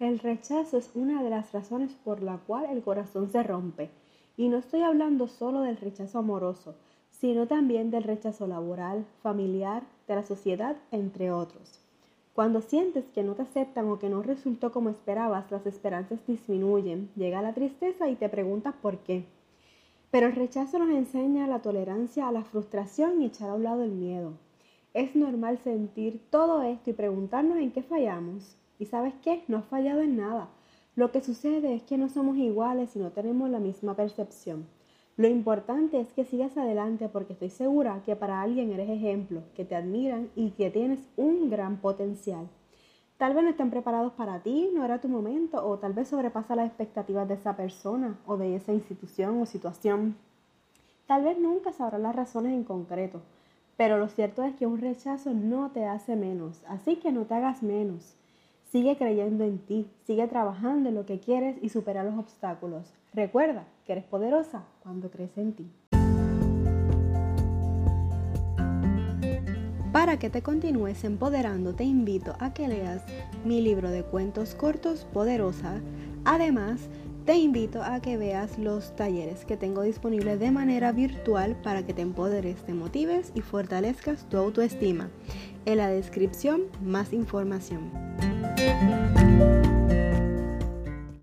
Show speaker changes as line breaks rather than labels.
El rechazo es una de las razones por la cual el corazón se rompe. Y no estoy hablando solo del rechazo amoroso, sino también del rechazo laboral, familiar, de la sociedad, entre otros. Cuando sientes que no te aceptan o que no resultó como esperabas, las esperanzas disminuyen, llega la tristeza y te preguntas por qué. Pero el rechazo nos enseña la tolerancia a la frustración y echar a un lado el miedo. Es normal sentir todo esto y preguntarnos en qué fallamos. Y sabes qué, no has fallado en nada. Lo que sucede es que no somos iguales y no tenemos la misma percepción. Lo importante es que sigas adelante porque estoy segura que para alguien eres ejemplo, que te admiran y que tienes un gran potencial. Tal vez no estén preparados para ti, no era tu momento, o tal vez sobrepasa las expectativas de esa persona o de esa institución o situación. Tal vez nunca sabrás las razones en concreto, pero lo cierto es que un rechazo no te hace menos, así que no te hagas menos. Sigue creyendo en ti, sigue trabajando en lo que quieres y supera los obstáculos. Recuerda que eres poderosa cuando crees en ti. Para que te continúes empoderando, te invito a que leas mi libro de cuentos cortos Poderosa. Además, te invito a que veas los talleres que tengo disponibles de manera virtual para que te empoderes, te motives y fortalezcas tu autoestima. En la descripción, más información. Thank you.